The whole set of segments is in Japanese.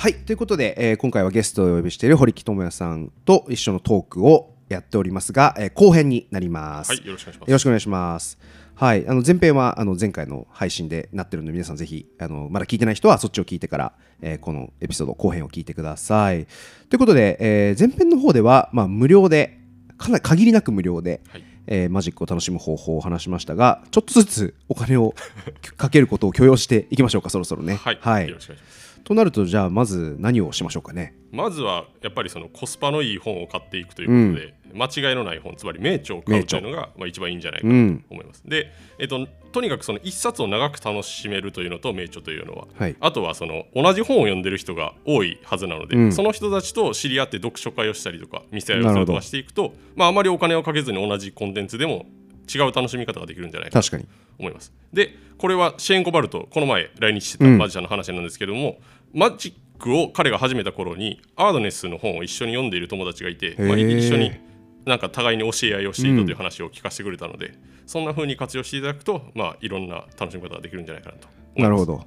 はいということで、えー今回はゲストをお呼びしている堀木智也さんと一緒のトークをやっておりますが、えー後編になります、はいよろしくお願いします。よろしくお願いします。はい、あの前編はあの前回の配信でなってるので皆さんぜひあのまだ聞いてない人はそっちを聞いてから、えーこのエピソード後編を聞いてください。ということで、えー前編の方では、まあ、無料でかなり限りなく無料で、はい。えーマジックを楽しむ方法を話しましたがちょっとずつお金を かけることを許容していきましょうかそろそろね。はい、よろしくお願いしますとなるとじゃあまず何をしましょうかね。まずはやっぱりそのコスパのいい本を買っていくということで、間違いのない本つまり名著を買うというのがまあ一番いいんじゃないかなと思います、で、えっと、とにかくその一冊を長く楽しめるというのと名著というのは、はい。あとはその同じ本を読んでる人が多いはずなので、うん。その人たちと知り合って読書会をしたりとか店合いをするとかしていくと、まあ、あまりお金をかけずに同じコンテンツでも違う楽しみ方ができるんじゃないかな確かに。思います。で、これはシェーン・コバルト、この前来日してたうん。マジシャンの話なんですけども、マジックを彼が始めた頃に、アードネスの本を一緒に読んでいる友達がいて、まあ、一緒になんか互いに教え合いをしていたという話を聞かせてくれたので、そんな風に活用していただくと、まあ、いろんな楽しみ方ができるんじゃないかなと。なるほど。や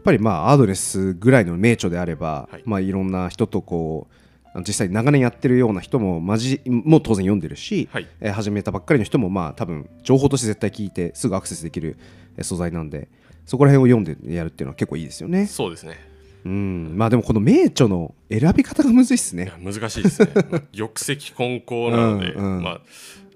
っぱりまあアドレスぐらいの名著であれば、はいい。まあ、いろんな人とこう実際に長年やってるような人もまじも当然読んでるし、はいえー始めたばっかりの人もまあ多分情報として絶対聞いてすぐアクセスできるえー素材なんでそこら辺を読んでやるっていうのは結構いいですよね。そうですね。うんまあでもこの名著の選び方がむずいっすね。難しいですね。まあ 玉石混交なので、うんうんまあ、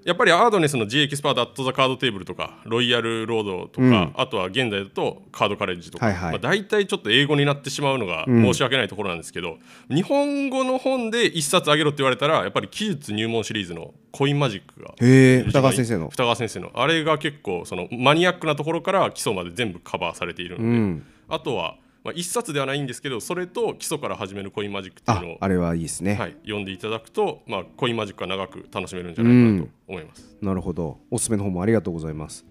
やっぱりアードネスの G エキスパート・アット・ザ・カードテーブルとか、 Royal Road とか、うんあとは現代だと Card College とか、はいはいまあ、大体ちょっと英語になってしまうのがうん申し訳ないところなんですけど、日本語の本で一冊あげろって言われたら、やっぱり奇術入門シリーズのコインマジックが。へえ二川先生の？二川先生のあれが結構そのマニアックなところから基礎まで全部カバーされているので、うん、あとは、まあ、一冊ではないんですけどそれと基礎から始めるコインマジックっていうあのをあれはいいですね。はい、読んでいただくと、まあ、コインマジックは長く楽しめるんじゃないかなと思います。なるほどおすすめの方もありがとうございます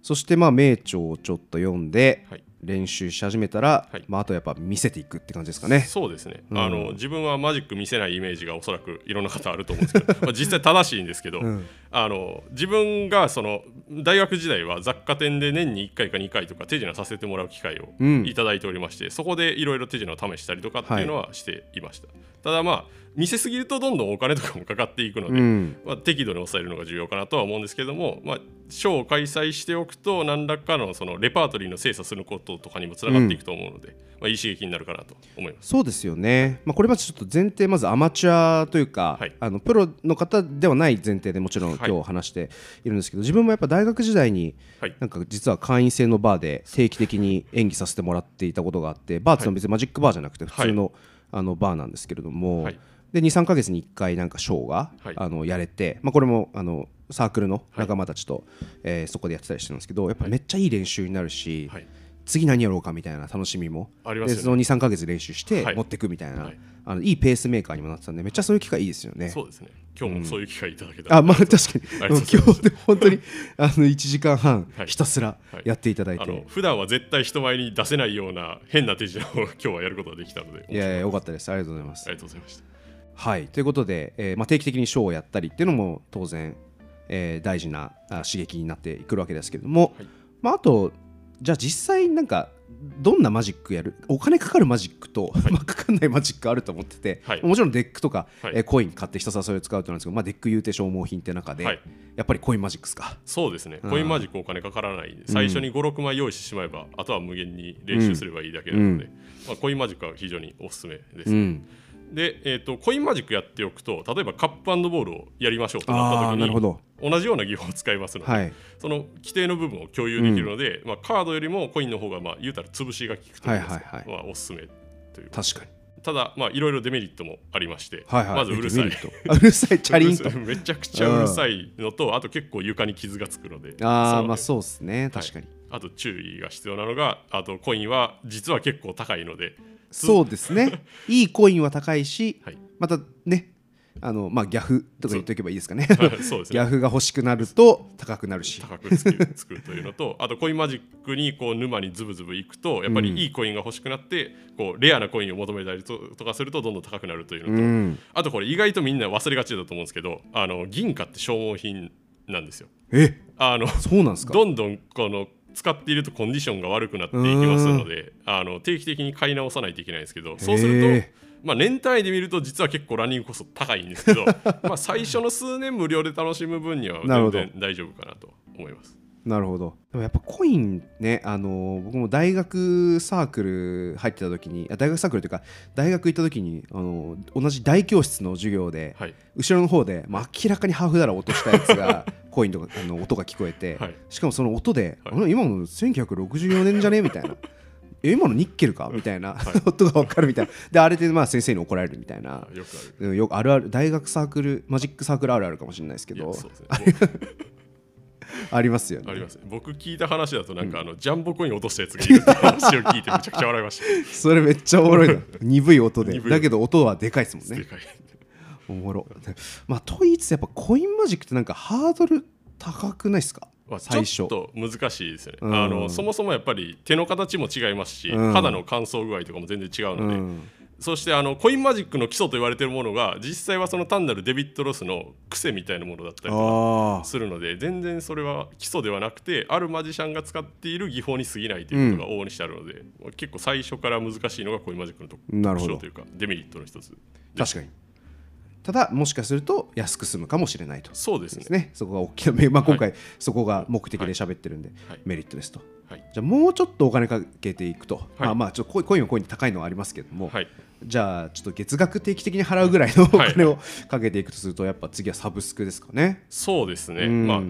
そしてまあ名著をちょっと読んではい練習し始めたら、はい。まあ、あとやっぱ見せていくって感じですかね。そうですね、うん。あの自分はマジック見せないイメージがおそらくいろんな方あると思うんですけど まあ実際正しいんですけど、うん。あの自分がその大学時代は雑貨店で年に1回か2回とか手品させてもらう機会をうん。いただいておりまして、そこでいろいろ手品を試したりとかっていうのはしていました、ただまあ見せすぎるとどんどんお金とかもかかっていくので、うん。まあ、適度に抑えるのが重要かなとは思うんですけども、まあ、ショーを開催しておくと何らかのそのレパートリーの精査することとかにもつながっていくと思うので、まあ、いい刺激になるかなと思います。そうですよね、まあ、これまずちょっと前提まずアマチュアというか、はい。あのプロの方ではない前提でもちろんはい。今日話しているんですけど、自分もやっぱ大学時代にはい。なんか実は会員制のバーで定期的に演技させてもらっていたことがあってバーっていうのは別にマジックバーじゃなくて普通の,、あのバーなんですけれども、はいで23か月に1回なんかショーが、はい。あのやれて、まあ、これもあのサークルの仲間たちと、えーそこでやってたりしてるんですけどやっぱめっちゃいい練習になるし、はい。次何やろうかみたいな楽しみもありますよね。でその23か月練習してはい。持っていくみたいな、はい。あのいいペースメーカーにもなってたんでめっちゃそういう機会いいですよね。そうですね。今日もそういう機会いただけたら、あまあ確かに。今日で本当にあの1時間半はい。ひたすらはい。やっていただいて、あの普段は絶対人前に出せないような変な手品を今日はやることができたのでいやいやよかっったです。ありがとうございます。ありがとうございましたはい。ということで、えーまあ、定期的にショーをやったりっていうのも当然、えー大事なあ刺激になってくるわけですけれども、はい。まあ、あとじゃあ実際なんかどんなマジックやるお金かかるマジックと、まあ、かかんないマジックあると思ってて、はい。もちろんデックとか、はい。えーコイン買ってひたすらそれを使うってなんですけど、まあ、デック言うて消耗品って中で、はい。やっぱりコインマジックですか？そうですね。うん。コインマジックお金かからない。最初に5、6枚用意してしまえばあとは無限に練習すればいいだけなので、まあ、コインマジックは非常におすすめです、うんで、えー、とコインマジックやっておくと例えばカップボールをやりましょうとなった時に同じような技法を使いますので、はい。その規定の部分を共有できるので、まあ、カードよりもコインの方がまあ言うたら潰しが効くというんですか、はいはいまあ、おすすめという確かに。ただまあいろいろデメリットもありまして、はいはい。まずうるさい。うるさい。チャリンと。めちゃくちゃうるさいのとあと結構床に傷がつくので。ああのまあそう。ですね。確かに、あと注意が必要なのがあとコインは実は結構高いのでそうですね。いいコインは高いし、はい。またねあのまあギャフとか言っておけばいいですかね。ね。ギャフが欲しくなると高くなるし。高くつくつくというのと あとコインマジックにこう沼にズブズブいくとやっぱりいいコインが欲しくなってこうレアなコインを求めたりととかするとどんどん高くなるというのと、うん。あとこれ意外とみんな忘れがちだと思うんですけどあの銀貨って消耗品なんですよ。え？あのそうなんですか？どんどんこの使っているとコンディションが悪くなっていきますのであの定期的に買い直さないといけないんですけどそうするへと、まあ、年単位で見ると実は結構ランニングコスト高いんですけどまあ最初の数年無料で楽しむ分には全然大丈夫かなと思います。なるほど。でもやっぱコイン。ねあの僕も大学サークル入ってた時にあ大学サークルというか大学行った時にあの同じ大教室の授業で、はい。後ろの方で、まあ、明らかに half dollar 落としたやつが コインとかあの音が聞こえて、はい。しかもその音で、はい。今の1964年じゃね？みたいな。え今のニッケルか？みたいな、音が分かるみたいな。であれでまあ先生に怒られるみたいな。よくある。うんよくあるある。大学サークルマジックサークルあるあるかもしれないですけどありますよね。あります。ね僕聞いた話だとなんか、あのジャンボコイン落としたやつがいるって話を聞いてめちゃくちゃ笑いました。それめっちゃおもろいな。鈍い音で。だけど音はでかいですもんね。でかい。おもろ。まあと言いつつやっぱコインマジックってなんかハードル高くないですか？まあ、ちょ最初っと難しいですよね、うん。あのそもそもやっぱり手の形も違いますし、うん。肌の乾燥具合とかも全然違うので、うんそしてあのコインマジックの基礎と言われているものが実際はその単なるデビットロスの癖みたいなものだったりとかあするので全然それは基礎ではなくてあるマジシャンが使っている技法に過ぎないということが往々にしてあるので、結構最初から難しいのがコインマジックの特徴というかデメリットの一つあ確かにただもしかすると安く済むかもしれないと。そうですね。ね。そこが大きな、まあ、今回そこが目的で喋ってるんで、はい。メリットですと。はい。じゃあもうちょっとお金かけていくと、はい。まあまあちょっとコインはコインで高いのはありますけども、はい。じゃあちょっと月額定期的に払うぐらいのおはい。金をかけていくとするとやっぱ次はサブスクですかね。そうですね、うん。まあ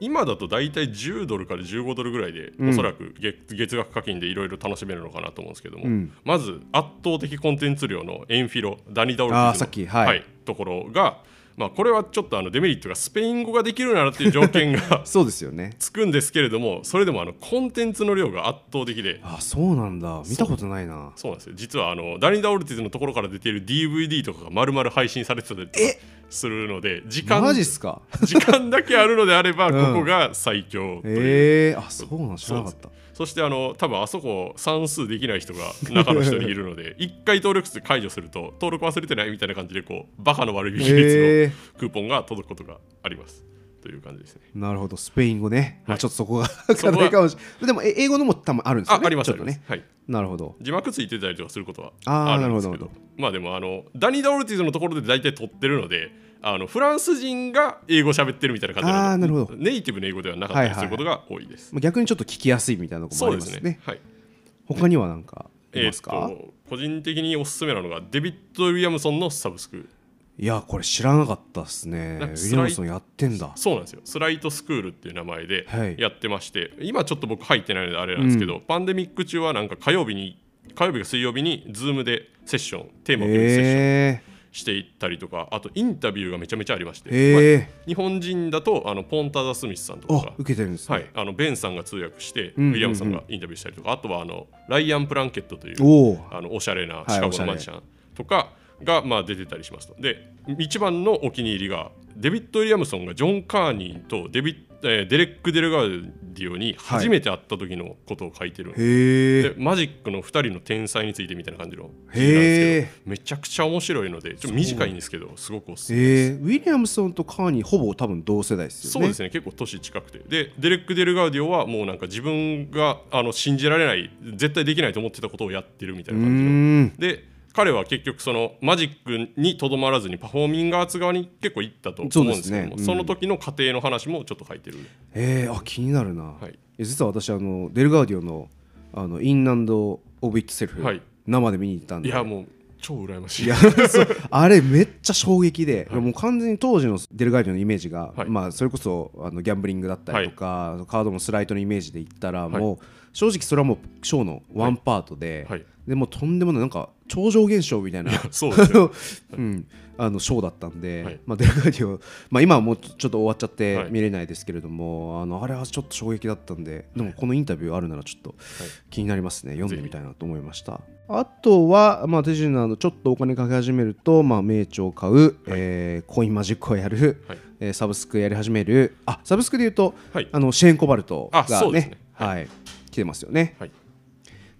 今だと大体10ドルから15ドルぐらいで、うん。おそらく月月額課金でいろいろ楽しめるのかなと思うんですけども、うん。まず圧倒的コンテンツ量のエンフィロダニダオルティズのあーさっきはい。ところが、まあ、これはちょっとあのデメリットがスペイン語ができるならっていう条件が そうですよね。つくんですけれどもそれでもあのコンテンツの量が圧倒的で。あそうなんだ。見たことないな。そうなんですよ。実はあのダニダオルティズのところから出ている DVD とかが丸々配信されてたりとかするので時間マジっすか？時間だけあるのであれば、うん。ここが最強という、えー、あそうなん知らなかった。そしてあの多分あそこ算数できない人が中の人にいるので 一回登録して解除すると登録忘れてないみたいな感じでこうバカの割引率えのクーポンが届くことがありますという感じですね。ー、なるほど。スペイン語ね、まあ、はい。ちょっとそこがそこは課題かもしれない。でもえ英語のも多分あるんですよね。あありますちょっとね。はい、なるほど。字幕ついてたりとかすることはあるんですけど。なるほどまあでもあのダニー・ダオルティズのところで大体取ってるのであのフランス人が英語喋ってるみたいな感じあーなるほど。ネイティブの英語ではなかったりすることが多いです。まあ逆にちょっと聞きやすいみたいなところもありますすね。そうでね。はい。他には何かいえーっますか、と個人的におすすめなのがデビッド・ウィリアムソンのサブスク。いやこれ知らなかったですね。ウィリアムソンやってんだ。そうなんですよ。 Sleight School っていう名前ではい。やってまして、今ちょっと僕入ってないのであれなんですけど、パンデミック中はなんか火曜日に火曜日か水曜日にズームでセッションテーマを決めるセッションえしていったりとか、あとインタビューがめちゃめちゃありまして、ー、えまあ日本人だとあのポンタ・ザ・スミスさんとー、か受けてるんですね、はい、あのベンさんが通訳して、うんうんうん。ウィリアムソンがインタビューしたりとか、あとはあのライアン・プランケットというおおあのおしゃれなはいシカゴのマジシャンとかが、まあ、出てたりしますと。で一番のお気に入りがデビッド・ウィリアムソンがジョン・カーニーとデビッえーデレック・デルガーディオに初めて会った時のことを書いてるんです。へえでマジックの2人の天才についてみたいな感じの記事なんへでえすけどめちゃくちゃ面白いのでちょっと短いんですけどすごくおすすめえー、ウィリアムソンとカーニーほぼ多分同世代ですよね。そうですね。結構年近くて。でデレック・デルガーディオはもうなんか自分があの信じられない絶対できないと思ってたことをやってるみたいうなー感じの。ん。で彼は結局そのマジックにとどまらずにパフォーミングアーツ側に結構行ったと思うんですけどもそ,、ね。うんの時の過程の話もちょっと書いてるえー、あ気になるな、はいえ実は私あのデルガーディオのあの In and Of Itself、はい。生で見に行ったんで。いやもう超羨ましい。いや あれめっちゃ衝撃で、はい。もう完全に当時のデルガーディオのイメージが、はい。まあ、それこそあのギャンブリングだったりとか、カードの sleight のイメージで言ったら、い。もう正直それはもうショーのワンパートで、はい。でもうとんでもないなんか超常現象みたいなそうですねうん、あのショーだったんで、はい。まあ、デルガーディオ、まあ、今はもうちょっと終わっちゃってはい。見れないですけれども、あのあれはちょっと衝撃だったんででもこのインタビューあるならちょっと気になりますね。読んでみたいなと思いました。あとは、まあ、手品のちょっとお金かけ始めると、まあ、名著を買う、えーコインマジックをやる、はい。えーサブスクやり始める。あサブスクで言うと、はい。あのシェーン・コバルトがねね。はい、来てますよね。はい。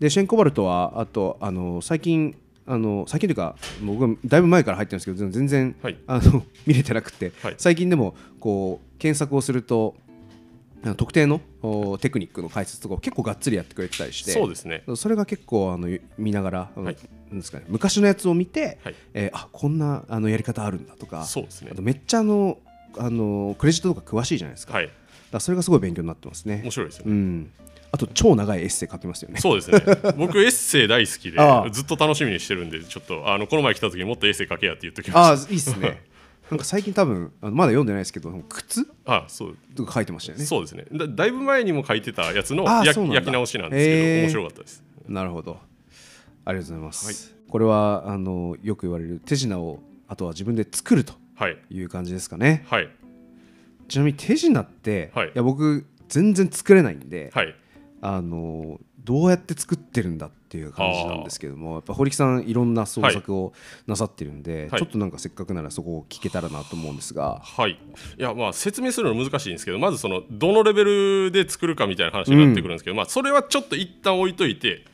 でシェーン・コバルトはあとあの最近あの最近というか僕はだいぶ前から入ってるんですけど全然、はい。あの 見れてなくて、はい。最近でもこう検索をすると特定のおテクニックの解説とかを結構がっつりやってくれてたりしてそうですね。それが結構あの見ながら、はい。ですかね、昔のやつを見て、はい。えーあこんなあのやり方あるんだとかそうですね。あとめっちゃあのあのクレジットとか詳しいじゃないですか,、はいだそれがすごい勉強になってますね面。白いですよね、うん、あと超長いエッセイ書きますよね。そうですね 僕エッセイ大好きでずっと楽しみにしてるんでちょっとあのこの前来た時にもっとエッセイ書けやって言っときあましあいいっすね。なんか最近多分あのまだ読んでないですけど靴たあそうとか書いてましたよね。そうですねだだいぶ前にも書いてたやつのや焼き直しなんですけど、面白かったですなるほど。ありがとうございます。これはあのよく言われる手品をあとは自分で作るとはいいう感じですかね。はいちなみに手品って、はい。いや僕全然作れないんで、はい。あのどうやって作ってるんだっていう感じなんですけどもやっぱ堀木さんいろんな創作をなさってるんで、はい。ちょっとなんかせっかくならそこを聞けたらなと思うんですが、はい、いやまあ説明するの難しいんですけどまずそのどのレベルで作るかみたいな話になってくるんですけど、まあ、それはちょっと一旦置いといて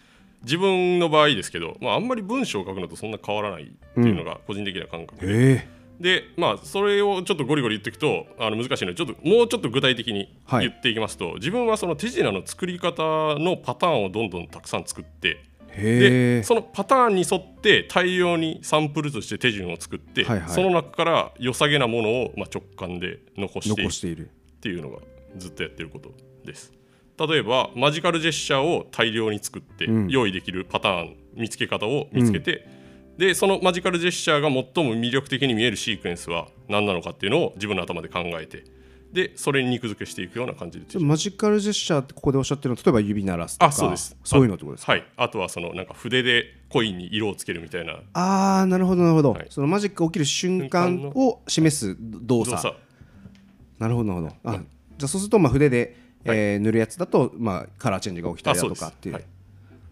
自分の場合ですけど、まあ、あんまり文章を書くのとそんな変わらないっていうのが個人的な感覚で、へでまあそれをちょっとゴリゴリ言っていくとあの難しいのでちょっともうちょっと具体的にはい。言っていきますと、自分はその手品の作り方のパターンをどんどんたくさん作ってでそのパターンに沿って大量にサンプルとして手順を作って、はいはい。その中から良さげなものを、まあ、直感で残していく残している。っていうのがずっとやってることです。例えばマジカルジェスチャーを大量に作って、うん。用意できるパターン見つけ方を見つけて、でそのマジカルジェスチャーが最も魅力的に見えるシークエンスは何なのかっていうのを自分の頭で考えてでそれに肉付けしていくような感じで。マジカルジェスチャーってここでおっしゃってるのは例えば指鳴らすとかあそうです。そういうのってことですか？はい。あとはそのなんか筆でコインに色をつけるみたいな。ああなるほどなるほど、はい。そのマジックが起きる瞬間瞬を示す動作。動作。なるほどなるほど。あじゃあそうするとまあ筆で、えー塗るやつだと、まあ、カラーチェンジが起きたりだとかっていう。はい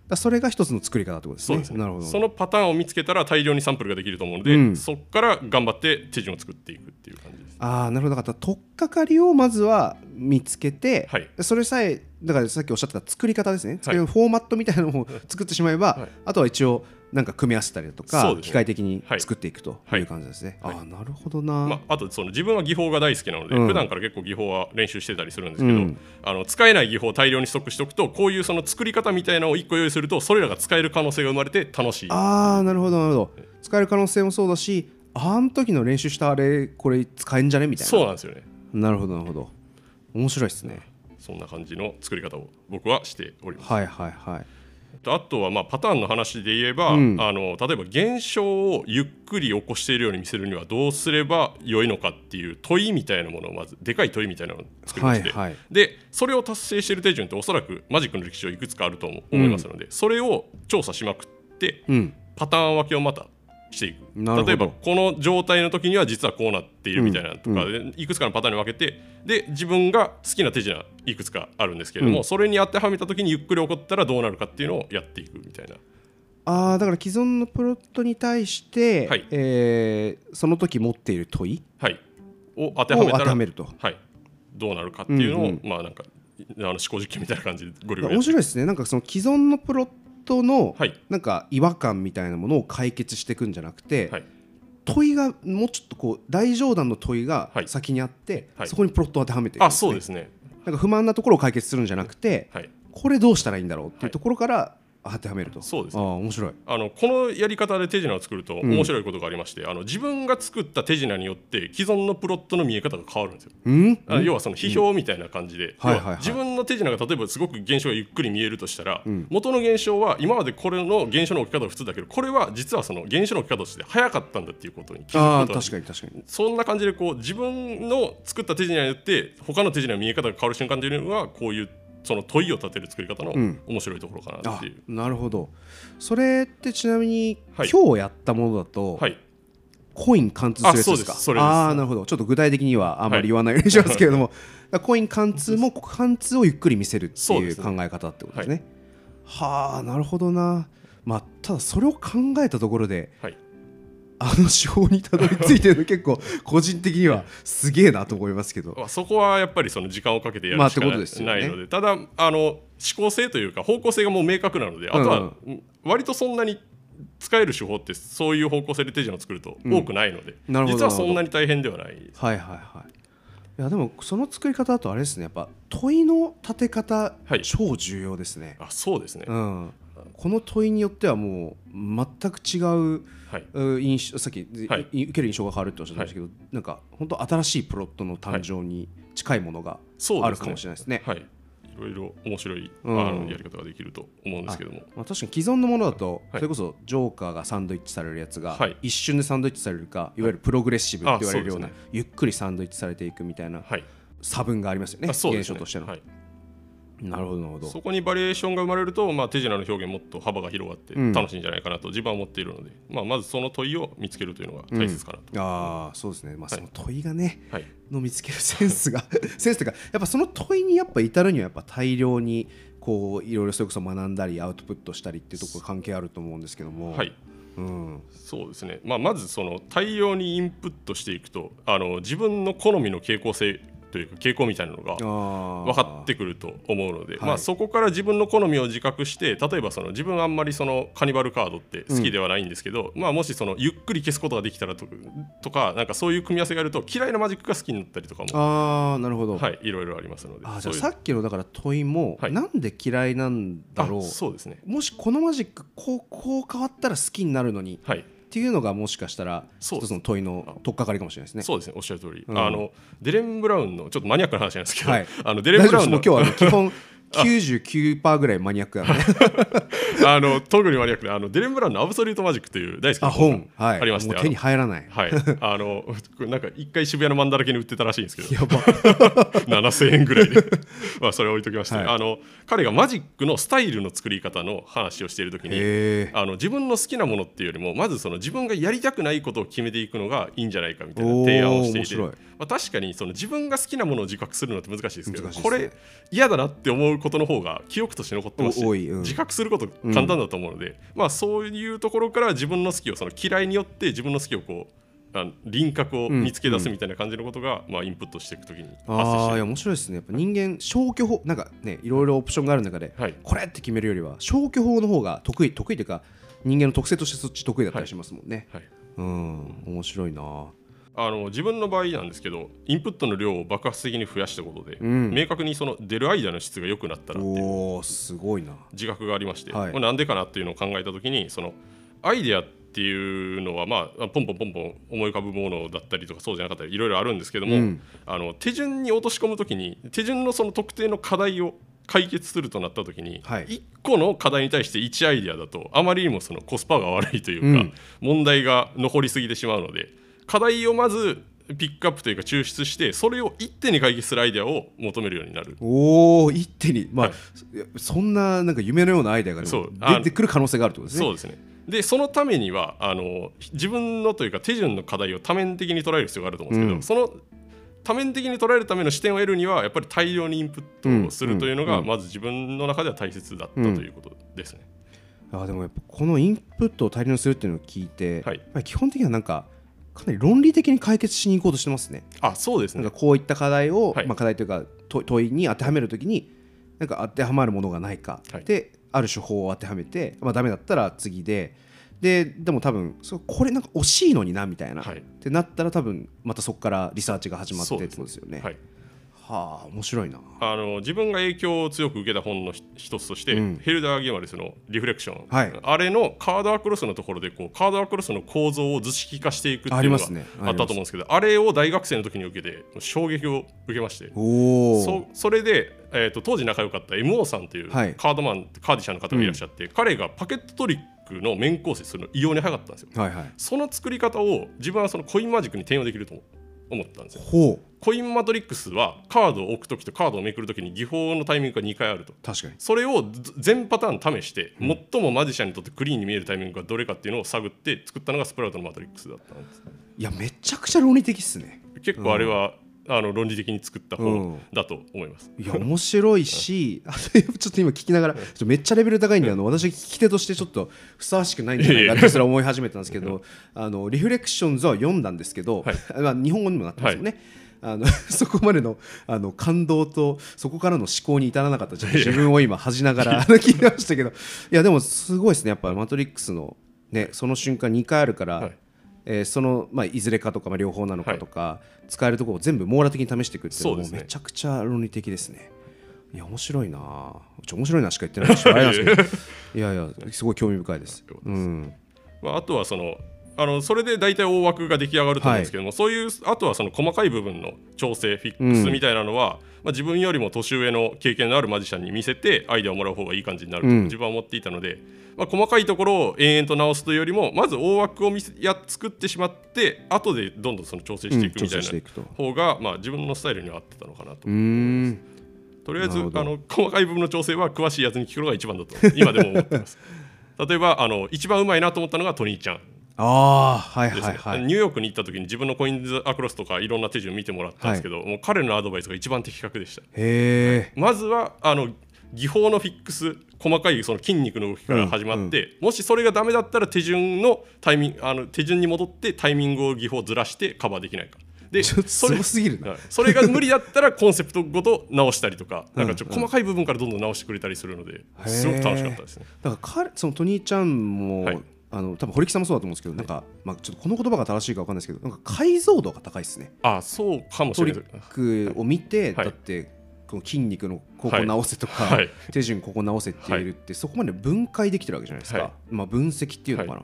だそれが一つの作り方ってことですね。そうですね。なるほど。そのパターンを見つけたら大量にサンプルができると思うので、うん。そこから頑張って手順を作っていくっていう感じです。ああなるほど。だから取っかかりをまずは見つけて、はい。それさえだからさっきおっしゃってた作り方ですね、作りのフォーマットみたいなのを作ってしまえば、はい。あとは一応なんか組み合わせたりだとか、ね。機械的にはい作っていくとはい。いう感じですね、ああなるほどな、まあ、あとその自分は技法が大好きなので、うん。普段から結構技法は練習してたりするんですけど、うん。あの使えない技法を大量にストックしておくとこういうその作り方みたいなのを1個用意するとそれらが使える可能性が生まれて楽しい。ああなるほどなるほど。使える可能性もそうだしあん時の練習したあれこれ使えんじゃね？みたいな。そうなんですよね。なるほどなるほど。面白いですね。そんな感じの作り方を僕はしております。はいはいはいあとはまあパターンの話で言えば、うん。あの例えば現象をゆっくり起こしているように見せるにはどうすれば良いのかっていう問いみたいなものをまずでかい問いみたいなのを作りまして、はいはい。でそれを達成している手順っておそらくマジックの歴史上いくつかあると思思いますので、それを調査しまくってうん。パターン分けをまたしていく。例えばこの状態の時には実はこうなっているみたいなとかで、いくつかのパターンに分けてで自分が好きな手品いくつかあるんですけれども、うん。それに当てはめた時にゆっくり起こったらどうなるかっていうのをやっていくみたいな。ああだから既存のプロットに対して、はい。えーその時持っている問い？はい、を当てはめたらめると。はい、どうなるかっていうのを、うんうんまあなんかあの思考実験みたいな感じでゴリゴリや面白いですね。なんかその既存のプロットのはい。なんか違和感みたいなものを解決していくんじゃなくて、はい。問いがもうちょっとこう大冗談の問いがはい。先にあって、はい。そこにプロットを当てはめていくんあそうですね。なんか不満なところを解決するんじゃなくて、はい。これどうしたらいいんだろうっていうところから当てはめると、そうですね。ああ面白い。あのこのやり方で手品を作ると面白いことがありまして、あの自分が作った手品によって既存のプロットの見え方が変わるんですよ。うん？あ要はその批評みたいな感じで、はいはいはい。要は自分の手品が例えばすごく現象がゆっくり見えるとしたら、元の現象は今までこれの現象の起き方が普通だけどこれは実はその現象の起き方として早かったんだっていうことに気づああくことが確かに確かに。そんな感じでこう自分の作った手品によって他の手品の見え方が変わる瞬間というのがこういうその問いを立てる作り方のん。面白いところかなあっていう。なるほど。それってちなみに、はい。今日やったものだと、はい、コイン貫通するやつですか？あそああなるほど。ちょっと具体的にはあまり言わないようにしますけれども、だからコイン貫通も貫通をゆっくり見せるっていう考え方ってことですね。はあなるほどな。まあただそれを考えたところではいあの手法にたどり着いてるの結構個人的にはすげえなと思いますけど。まあ、そこはやっぱりその時間をかけてやまあるしかなってことですよね。ないので、ただあの思考性というか方向性がもう明確なので、あとは割とそんなに使える手法ってそういう方向性で手順を作ると多くないので、なるほど実はそんなに大変ではないです。はいはいはい。いやでもその作り方だとあれですね。やっぱ問いの立て方、はい。超重要ですね、あそうですね、うん、この問いによってはもう全く違うはい、う印象さっき、はい。い受ける印象が変わるっておっしゃってましたけど、なんか本当新しいプロットの誕生に近いものがあるかもしれないですね。はい、いろいろ面白い、うんあのやり方ができると思うんですけども、まあ、確かに既存のものだと、はい。それこそジョーカーがサンドイッチされるやつが、はい。一瞬でサンドイッチされるかい。わゆるプログレッシブって言われるようなあそうですゆっくりサンドイッチされていくみたいなはい、差分がありますよねね。現象としての、はい、なるほどなるほど。そこにバリエーションが生まれると、まあ、手品の表現もっと幅が広がってうん。楽しいんじゃないかなと自分は思っているので、まあ、まずその問いを見つけるというのが大切かなと、ああそうですね、まあ、はい。その問いがね、はい。の見つけるセンスが センスというかやっぱその問いにやっぱ至るにはやっぱ大量にこういろいろそれこそ学んだりアウトプットしたりっていうところ関係あると思うんですけども、はい。うん、そうですね、まあ、まずその大量にインプットしていくとあの自分の好みの傾向性というか傾向みたいなのが分分かってくると思うので、はい。まあ、そこから自分の好みを自覚して例えばその自分はあんまりそのカニバルカードって好きではないんですけど、まあ、もしそのゆっくり消すことができたらととかなんかそういう組み合わせがあると嫌いなマジックが好きになったりとかも、ああなるほど、はい、いろいろありますのであじゃさっきのだから問いも、はい。なんで嫌いなんだろあうそうですね。もしこのマジックこうこう変わったら好きになるのに。はいっていうのがもしかしたら一つの問いの取っかかりかもしれないですね。そうですねおっしゃる通り、うん。あのデレン・ブラウンのちょっとマニアックな話なんですけど、はい。あのデレン・ブラウンの今日は基本99%ぐらいマニアックなんであの特にマニアックなあのデレン・ブラウンの「アブソリュート・マジック」という大好きなあ本、はい、ありましてもう手に入らない。はい、あのなんか一回渋谷のマンだらけに売ってたらしいんですけど。やば。7000円ぐらいで。まあそれは置いときまして、はい。あの彼がマジックのスタイルの作り方の話をしている時にあの自分の好きなものっていうよりもまずその自分がやりたくないことを決めていくのがいいんじゃないかみたいな提案をしていて、まあ、確かにその自分が好きなものを自覚するのって難しいですけどね。これ嫌だなって思うことの方が記憶として残ってますし、うん。自覚すること簡単だと思うので、まあ、そういうところから自分の好きをその嫌いによって自分の好きをこうあの輪郭を見つけ出すみたいな感じのことが、まあ、インプットしていくときにああいや面白いですね。やっぱ人間消去法なんかねいろいろオプションがある中で、はい。これって決めるよりは消去法の方が得意得意というか人間の特性としてそっち得意だったりしますもんね、はい。うん面白いなあの自分の場合なんですけどインプットの量を爆発的に増やしたことで、ん。明確にその出るアイデアの質が良くなったなっていう。おおすごいな。自覚がありまして、はい。これなんでかなっていうのを考えた時にそのアイデアっていうのはまあポンポンポンポン思い浮かぶものだったりとかそうじゃなかったりいろいろあるんですけども、うん。あの手順に落とし込む時に手順のその特定の課題を解決するとなった時に、はい。1個の課題に対して1アイデアだとあまりにもそのコスパが悪いというか、うん。問題が残りすぎてしまうので課題をまずピックアップというか抽出してそれを一手に解決するアイデアを求めるようになる。おお一手に。まあ、はい。そんななんか夢のようなアイデアが出てくる可能性があるってことですね。そうですね。でそのためにはあの自分のというか手順の課題を多面的に捉える必要があると思うんですけど、うん。その多面的に捉えるための視点を得るにはやっぱり大量にインプットをするというのが、うんまず自分の中では大切だったということですね。あでもやっぱこのインプットを大量にするっていうのを聞いて、はい。基本的にはなんかかなり論理的に解決しに行こうとしてますね。あそうですね。なんかこういった課題を、はい。まあ、課題というか問問いに当てはめるときになんか当てはまるものがないか、はい。である手法を当てはめて、まあ、ダメだったら次で。ででも多分そうこれなんか惜しいのになみたいな、はい。ってなったら多分またそこからリサーチが始まってってことですよね。はいはあ面白いな。あの自分が影響を強く受けた本のひ一つとして、うん。ヘルダー・ゲマレスの「リフレクション」はい。あれのカードアクロスのところでこうカードアクロスの構造を図式化していくってあいうのがあったと思うんですけどあれを大学生の時に受けて衝撃を受けまして。そそれで、えー、と当時仲良かった MO さんというはい。カードマン、カーディシャンの方がいらっしゃって、彼がパケットトリックの面構成するの異様に早かったんですよ。はいはい。その作り方を自分はそのコインマジックに転用できると思ったんですよほうコインマトリックスはカードを置くときとカードをめくるときに技法のタイミングが2回あると確かに。それをず全パターン試して、最もマジシャンにとってクリーンに見えるタイミングがどれかっていうのを探って作ったのがスプラウトのマトリックスだったんですいやめちゃくちゃ論理的っすね。結構あれは、あの論理的に作ったうん。本だと思います、いや面白いし、ちょっと今聞きながら、ちょっとめっちゃレベル高いんで、あの私、聞き手としてちょっとふさわしくないんじゃないかってそれは思い始めたんですけど、あのリフレクションズは読んだんですけど、はい。まあ、日本語にもなってますよね。あの そこまでのあの感動とそこからの思考に至らなかった自分を今恥じながら 聞きましたけど。いやでもすごいですね。やっぱマトリックスのねその瞬間2回あるから、はいえーその、まあ、いずれかとか、まあ、両方なのかとか、使えるところを全部網羅的に試していくっていうのもね。めちゃくちゃ論理的ですね。いや面白いな。ちょ面白いなしか言ってないし いやいやすごい興味深いです。うん。まあ、あとはそのあのそれで大体大枠が出来上がると思うんですけども、そういうあとはその細かい部分の調整フィックスみたいなのは、まあ、自分よりも年上の経験のあるマジシャンに見せてアイデアをもらう方がいい感じになるとうん。自分は思っていたので、まあ、細かいところを延々と直すというよりもまず大枠を見せや作ってしまって後でどんどんその調整していくみたいな方が、まあ、自分のスタイルには合ってたのかなとうーん。とりあえずあの細かい部分の調整は詳しいやつに聞くのが一番だと今でも思ってます。例えばあの一番うまいなと思ったのがトニーちゃんああはいはいはい。ニューヨークに行った時に自分のコインズアクロスとかいろんな手順見てもらったんですけど、もう彼のアドバイスが一番的確でした。へえまずはあの技法のフィックス細かいその筋肉の動きから始まって、もしそれがダメだったら手順のタイミングあの手順に戻ってタイミングを技法ずらしてカバーできないか。でそれごすぎるな。はい。それが無理だったらコンセプトごと直したりとかなんかちょっと細かい部分からどんどん直してくれたりするのですごく楽しかったですね。だから彼そのトニーちゃんも、はいあの多分堀木さんもそうだと思うんですけど、なんか、まあ、ちょっとこの言葉が正しいか分かんないですけどなんか解像度が高い。ですねあそうかもしトリれないックを見て、はいだってこの筋肉のここ直せとか、はい。手順ここ直せって言えるって、そこまで分解できてるわけじゃないですか、はい。まあ、分析っていうのかな、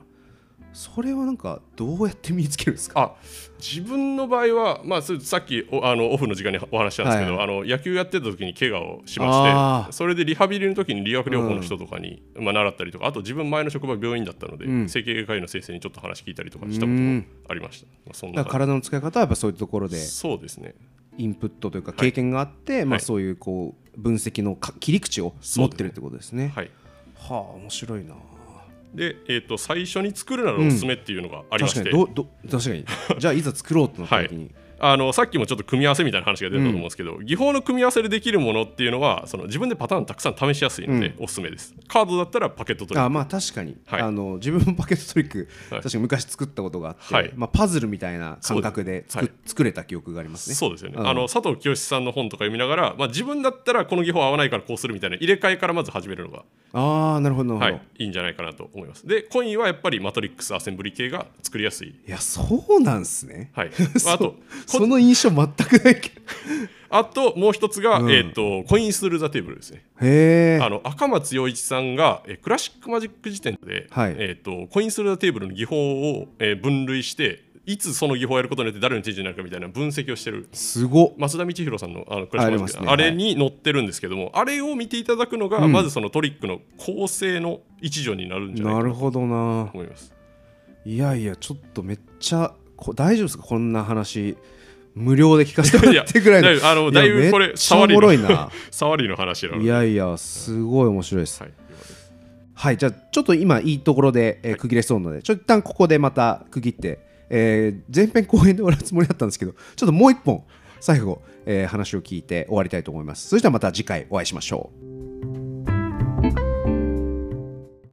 それはなんかどうやって身につけるんですか？あ自分の場合は、まあ、さっきおあのオフの時間にお話ししたんですけど、はいあの野球やってた時に怪我をしましてそれでリハビリの時に理学療法の人とかに、まあ、習ったりとかあと自分前の職場病院だったので、うん。整形外科医の先生にちょっと話聞いたりとかしたこともありました、まあ、そんな体の使い方はやっぱそういうところでそうですね。インプットというか経験があって、まあ、はい。そういうこう分析のか切り口を持ってるってことですね。はい。はあ面白いな。で、えー、と最初に作るならおすすめっていうのがありまして、確かに。どど確かに。じゃあいざ作ろうってなった時に、あのさっきもちょっと組み合わせみたいな話が出たと思うんですけど、技法の組み合わせでできるものっていうのはその自分でパターンたくさん試しやすいので、おす。すめですカードだったらパケットトリック。あまあ確かに、はい。あの自分もパケットトリック、はい。確かに昔作ったことがあって、はい。まあ、パズルみたいな感覚で作,、はい。作れた記憶がありますね。そうですよね、うん。あの佐藤清さんの本とか読みながら、まあ、自分だったらこの技法合わないからこうするみたいな入れ替えからまず始めるのが、ああなるほどなるほど、はい、いいんじゃないかなと思います。でコインはやっぱりマトリックスアセンブリ系が作りやすい、いやそうなんすね。はい、まああとその印象全くないけど。あともう一つが、うんえー、とコインスルーザテーブルですねへえ。あの赤松洋一さんがえークラシックマジック辞典で、はいえー、とコインスルーザテーブルの技法を、えー分類していつその技法をやることによって誰の手順になるかみたいな分析をしてるすごっ。増田道弘さんのあのクラシックマジックあねあれに載ってるんですけども、あれを見ていただくのが、うんまずそのトリックの構成の一助になるんじゃないかなとなるほどな。思います。いやいやちょっとめっちゃこ大丈夫ですか？こんな話無料で聞かせてもらってぐらいの。いやあのだいぶこれやめっちゃおもろいな。触りの話なので。いやいやすごい面白いです。はい、はいじゃあちょっと今いいところで、えー区切れそうなのでちょっと一旦ここでまた区切って、えー前編後編で終わるつもりだったんですけどちょっともう一本最後、えー話を聞いて終わりたいと思います。それではまた次回お会いしましょう